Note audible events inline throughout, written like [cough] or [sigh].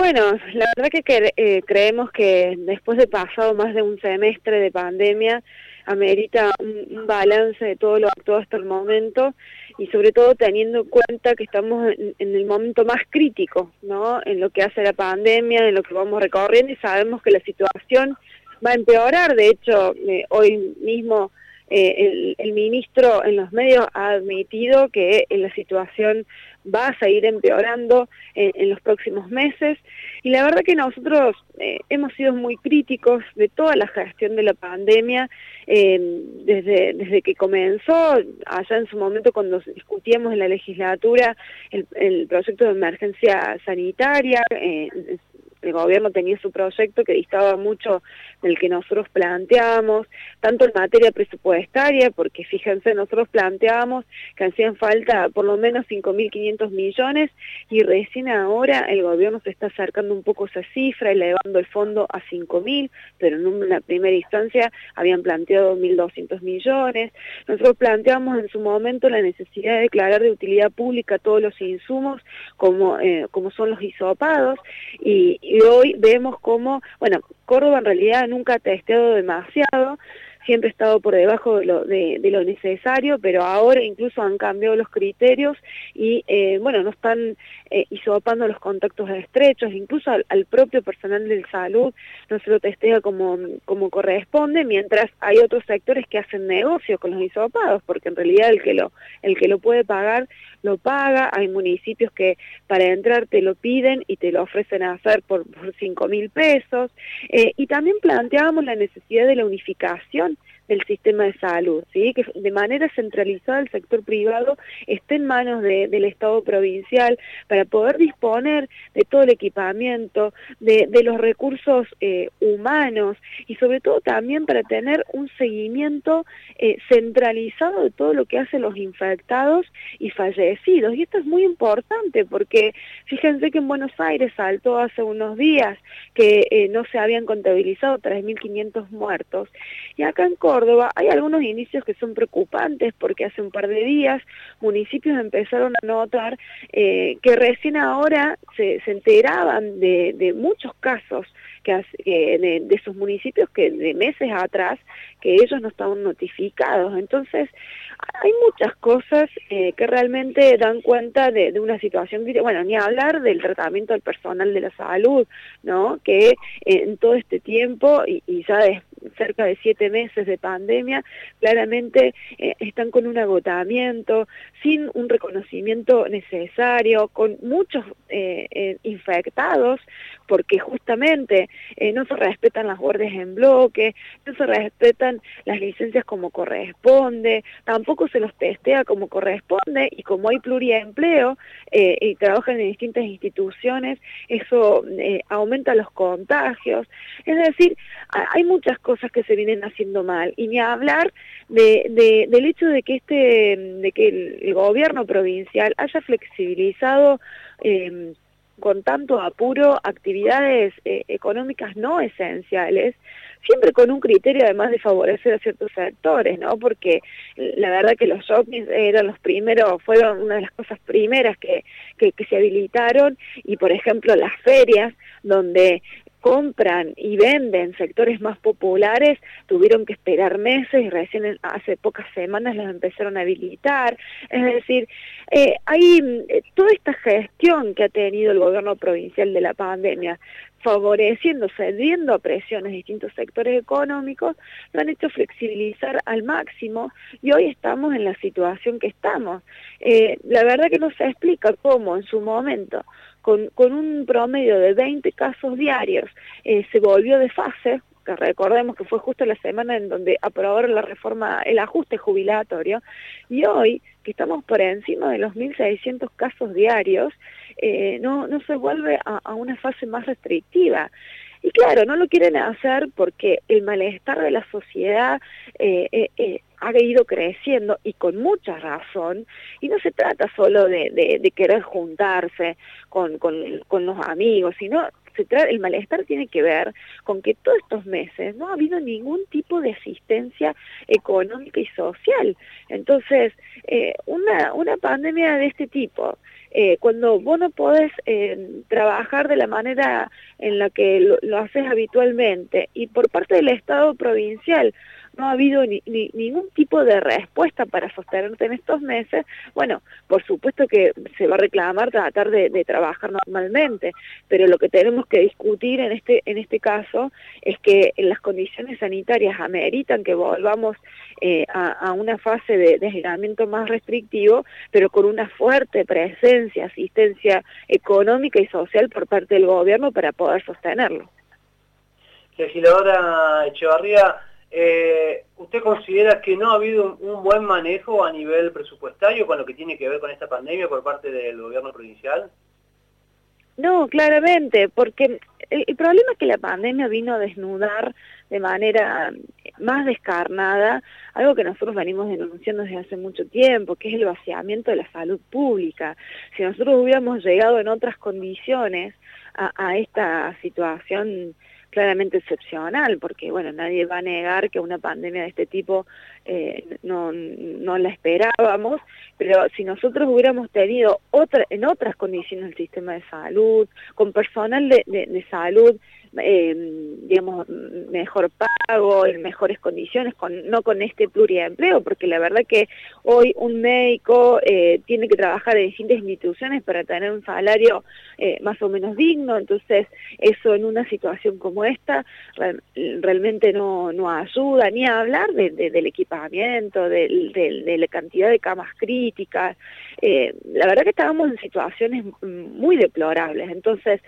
Bueno, la verdad que eh, creemos que después de pasado más de un semestre de pandemia, amerita un, balance de todo lo actuado hasta el momento y sobre todo teniendo en cuenta que estamos en, el momento más crítico, ¿no? En lo que hace la pandemia, en lo que vamos recorriendo y sabemos que la situación va a empeorar. De hecho, eh, hoy mismo eh, el, ministro en los medios ha admitido que eh, la situación va a seguir empeorando en, los próximos meses. Y la verdad que nosotros eh, hemos sido muy críticos de toda la gestión de la pandemia desde, desde que comenzó, allá en su momento cuando discutíamos en la legislatura el proyecto de emergencia sanitaria, el gobierno tenía su proyecto que distaba mucho del que nosotros planteamos, tanto en materia presupuestaria, porque fíjense, nosotros planteamos que hacían falta por lo menos 5.500 millones y recién ahora el gobierno se está acercando un poco esa cifra, elevando el fondo a 5.000, pero en una primera instancia habían planteado 1.200 millones. Nosotros planteamos en su momento la necesidad de declarar de utilidad pública todos los insumos como, eh, como son los hisopados y y hoy vemos cómo, bueno, Córdoba en realidad nunca ha testeado demasiado, siempre ha estado por debajo de lo, necesario, pero ahora incluso han cambiado los criterios y, eh, bueno, no están eh, isopando los contactos estrechos, incluso al, propio personal de salud no se lo testea como, como corresponde, mientras hay otros sectores que hacen negocio con los isopados, porque en realidad el que lo, el que lo puede pagar lo paga, hay municipios que para entrar te lo piden y te lo ofrecen a hacer por, por 5 mil pesos, eh, y también planteábamos la necesidad de la unificación and del sistema de salud, ¿sí? que de manera centralizada el sector privado esté en manos del Estado provincial para poder disponer de todo el equipamiento, de, los recursos eh, humanos y sobre todo también para tener un seguimiento eh, centralizado de todo lo que hacen los infectados y fallecidos. Y esto es muy importante porque fíjense que en Buenos Aires saltó hace unos días que eh, no se habían contabilizado 3.500 muertos y acá en hay algunos inicios que son preocupantes porque hace un par de días municipios empezaron a notar eh, que recién ahora se, enteraban de, muchos casos que, de, de esos municipios que de meses atrás que ellos no estaban notificados. Entonces, hay muchas cosas eh, que realmente dan cuenta de, una situación, bueno, ni hablar del tratamiento del personal de la salud, ¿no? Que en todo este tiempo, y, y ya de cerca de siete meses de pandemia, claramente eh, están con un agotamiento, sin un reconocimiento necesario, con muchos eh, eh, infectados, porque justamente no se respetan las guardias en bloque, no se respetan las licencias como corresponde, tampoco se los testea como corresponde, y como hay pluriempleo y trabajan en distintas instituciones, eso aumenta los contagios. Es decir, hay muchas cosas que se vienen haciendo mal, y ni hablar de, del hecho de que este de que el, gobierno provincial haya flexibilizado em, con tanto apuro actividades eh, económicas no esenciales, siempre con un criterio además de favorecer a ciertos sectores, ¿no? Porque la verdad que los shoppings eran los primeros, fueron una de las cosas primeras que, que, que se habilitaron y por ejemplo las ferias donde compran y venden sectores más populares tuvieron que esperar meses y recién hace pocas semanas los empezaron a habilitar. Es decir, eh, hay eh, toda esta gestión que ha tenido el gobierno provincial de la pandemia favoreciendo, cediendo a presiones distintos sectores económicos, lo han hecho flexibilizar al máximo y hoy estamos en la situación que estamos. Eh, la verdad que no se explica cómo en su momento con, un promedio de 20 casos diarios, eh, se volvió de fase, que recordemos que fue justo la semana en donde aprobaron la reforma, el ajuste jubilatorio, y hoy, que estamos por encima de los 1.600 casos diarios, eh, no, no se vuelve a, una fase más restrictiva. Y claro, no lo quieren hacer porque el malestar de la sociedad eh, eh ha ido creciendo y con mucha razón, y no se trata solo de, querer juntarse con, con, los amigos, sino el malestar tiene que ver con que todos estos meses no ha habido ningún tipo de asistencia económica y social. Entonces, eh, una, una pandemia de este tipo, eh, cuando vos no podés eh, trabajar de la manera en la que lo, haces habitualmente y por parte del Estado provincial no ha habido ni, ningún tipo de respuesta para sostenerte en estos meses, bueno, por supuesto que se va a reclamar tratar de, trabajar normalmente, pero lo que tenemos que discutir en este, en este caso es que las condiciones sanitarias ameritan que volvamos eh, a, una fase de, de aislamiento más restrictivo, pero con una fuerte presencia, asistencia económica y social por parte del gobierno para poder sostenerlo. Legisladora Echevarría, eh, ¿Usted considera que no ha habido un, buen manejo a nivel presupuestario con lo que tiene que ver con esta pandemia por parte del gobierno provincial? No, claramente, porque el, problema es que la pandemia vino a desnudar de manera más descarnada algo que nosotros venimos denunciando desde hace mucho tiempo, que es el vaciamiento de la salud pública. Si nosotros hubiéramos llegado en otras condiciones a esta situación claramente excepcional, porque bueno, nadie va a negar que una pandemia de este tipo eh, no, no la esperábamos, pero si nosotros hubiéramos tenido otra, en otras condiciones el sistema de salud, con personal de, de salud eh, digamos, mejor pago, en mejores condiciones, con, no con este pluriempleo, porque la verdad que hoy un médico eh, tiene que trabajar en distintas instituciones para tener un salario eh, más o menos digno, entonces eso en una situación como esta realmente no, no ayuda, ni a hablar del equipamiento, de, la cantidad de camas críticas, la verdad que estábamos en situaciones muy deplorables, entonces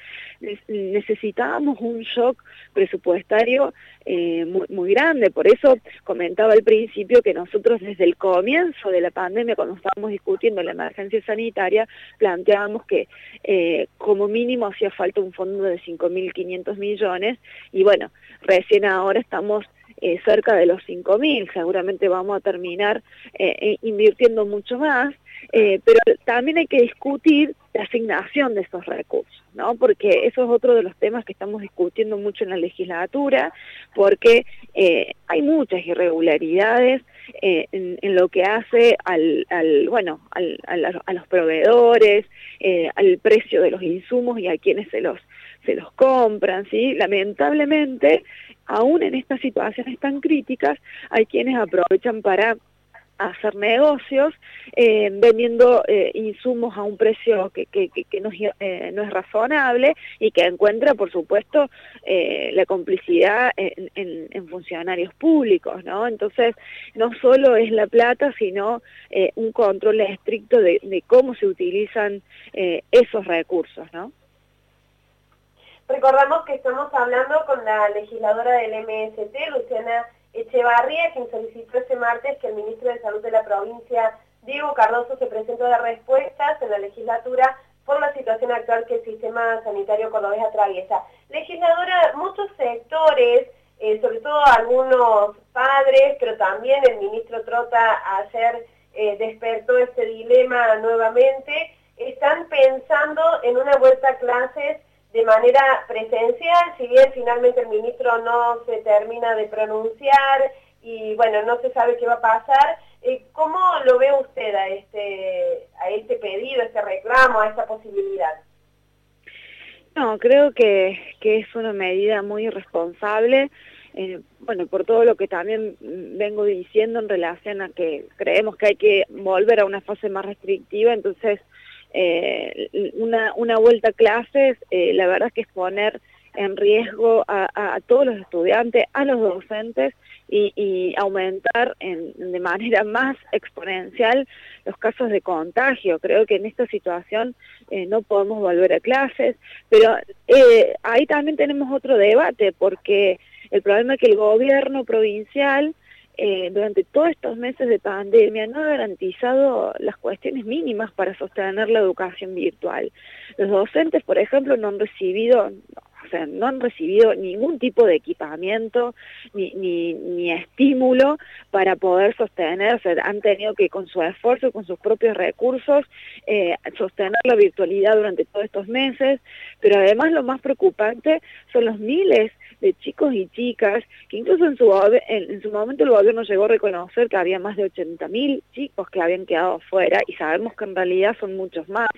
necesitábamos un un shock presupuestario eh, muy, muy, grande. Por eso comentaba al principio que nosotros desde el comienzo de la pandemia, cuando estábamos discutiendo la emergencia sanitaria, planteábamos que eh, como mínimo hacía falta un fondo de 5.500 millones y bueno, recién ahora estamos eh, cerca de los 5.000, seguramente vamos a terminar invirtiendo mucho más, pero también hay que discutir la asignación de esos recursos, ¿no? Porque eso es otro de los temas que estamos discutiendo mucho en la legislatura, porque eh, hay muchas irregularidades eh, en, lo que hace al, bueno, a los proveedores, eh, al precio de los insumos y a quienes se los se los compran, ¿sí? Lamentablemente, aún en estas situaciones tan críticas, hay quienes aprovechan para hacer negocios eh, vendiendo eh, insumos a un precio que, que, eh, no, es razonable y que encuentra, por supuesto, la complicidad en, en, funcionarios públicos, ¿no? Entonces, no solo es la plata, sino un control estricto de, de cómo se utilizan esos recursos, ¿no? Recordamos que estamos hablando con la legisladora del MST, Luciana Echevarría, quien solicitó este martes que el ministro de Salud de la provincia, Diego Cardoso, se presente de respuestas en la legislatura por la situación actual que el sistema sanitario cordobés atraviesa. Legisladora, muchos sectores, eh, sobre todo algunos padres, pero también el ministro Trota ayer eh, despertó este dilema nuevamente, están pensando en una vuelta a clases de manera presencial, si bien finalmente el ministro no se termina de pronunciar y bueno, no se sabe qué va a pasar, eh, ¿cómo lo ve usted a este, a este pedido, a este reclamo, a esta posibilidad? No, creo que, que es una medida muy irresponsable, eh, bueno, por todo lo que también vengo diciendo en relación a que creemos que hay que volver a una fase más restrictiva, entonces eh, una, una vuelta a clases, eh, la verdad es que es poner en riesgo a, todos los estudiantes, a los docentes y, aumentar en, de manera [laughs] más exponencial los casos de contagio. Creo que en esta situación eh, no podemos volver a clases, pero ahí también tenemos otro debate porque el problema es que el gobierno provincial eh, durante todos estos meses de pandemia no ha garantizado las cuestiones mínimas para sostener la educación virtual. Los docentes, por ejemplo, no han recibido sea, no han recibido ningún tipo de equipamiento ni, ni, ni estímulo para poder sostener, o han tenido que con su esfuerzo, con sus propios recursos, eh, sostener la virtualidad durante todos estos meses, pero además lo más preocupante son los miles de chicos y chicas, que incluso en su, en, su momento el gobierno llegó a reconocer que había más de 80.000 chicos que habían quedado fuera y sabemos que en realidad son muchos más,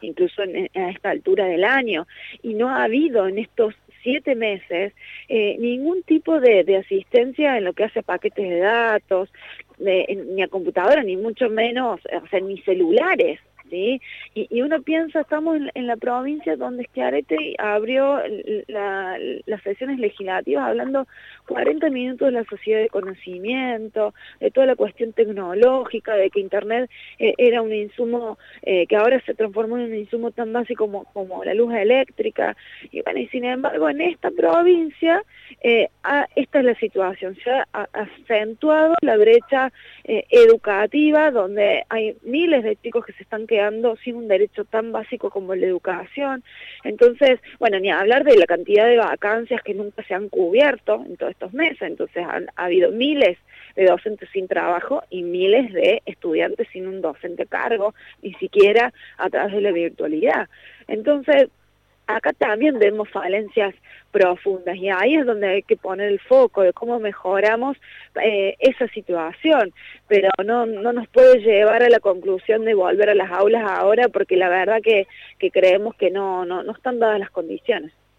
incluso en, a esta altura del año, y no ha habido en estos siete meses eh, ningún tipo de, de, asistencia en lo que hace a paquetes de datos, ni a computadora, ni mucho menos, o sea, ni celulares. Y, uno piensa, estamos en, la provincia donde Schiaretti abrió las sesiones legislativas hablando 40 minutos de la sociedad de conocimiento, de toda la cuestión tecnológica, de que Internet eh, era un insumo eh, que ahora se transformó en un insumo tan básico como, como la luz eléctrica. Y bueno, y sin embargo en esta provincia eh, esta es la situación, se ha acentuado la brecha educativa donde hay miles de chicos que se están sin un derecho tan básico como la educación. Entonces, bueno, ni hablar de la cantidad de vacancias que nunca se han cubierto en todos estos meses. Entonces, han, ha habido miles de docentes sin trabajo y miles de estudiantes sin un docente cargo, ni siquiera a través de la virtualidad. Entonces, acá también vemos falencias profundas y ahí es donde hay que poner el foco de cómo mejoramos eh, esa situación, pero no, no nos puede llevar a la conclusión de volver a las aulas ahora porque la verdad que, que creemos que no, no, no están dadas las condiciones.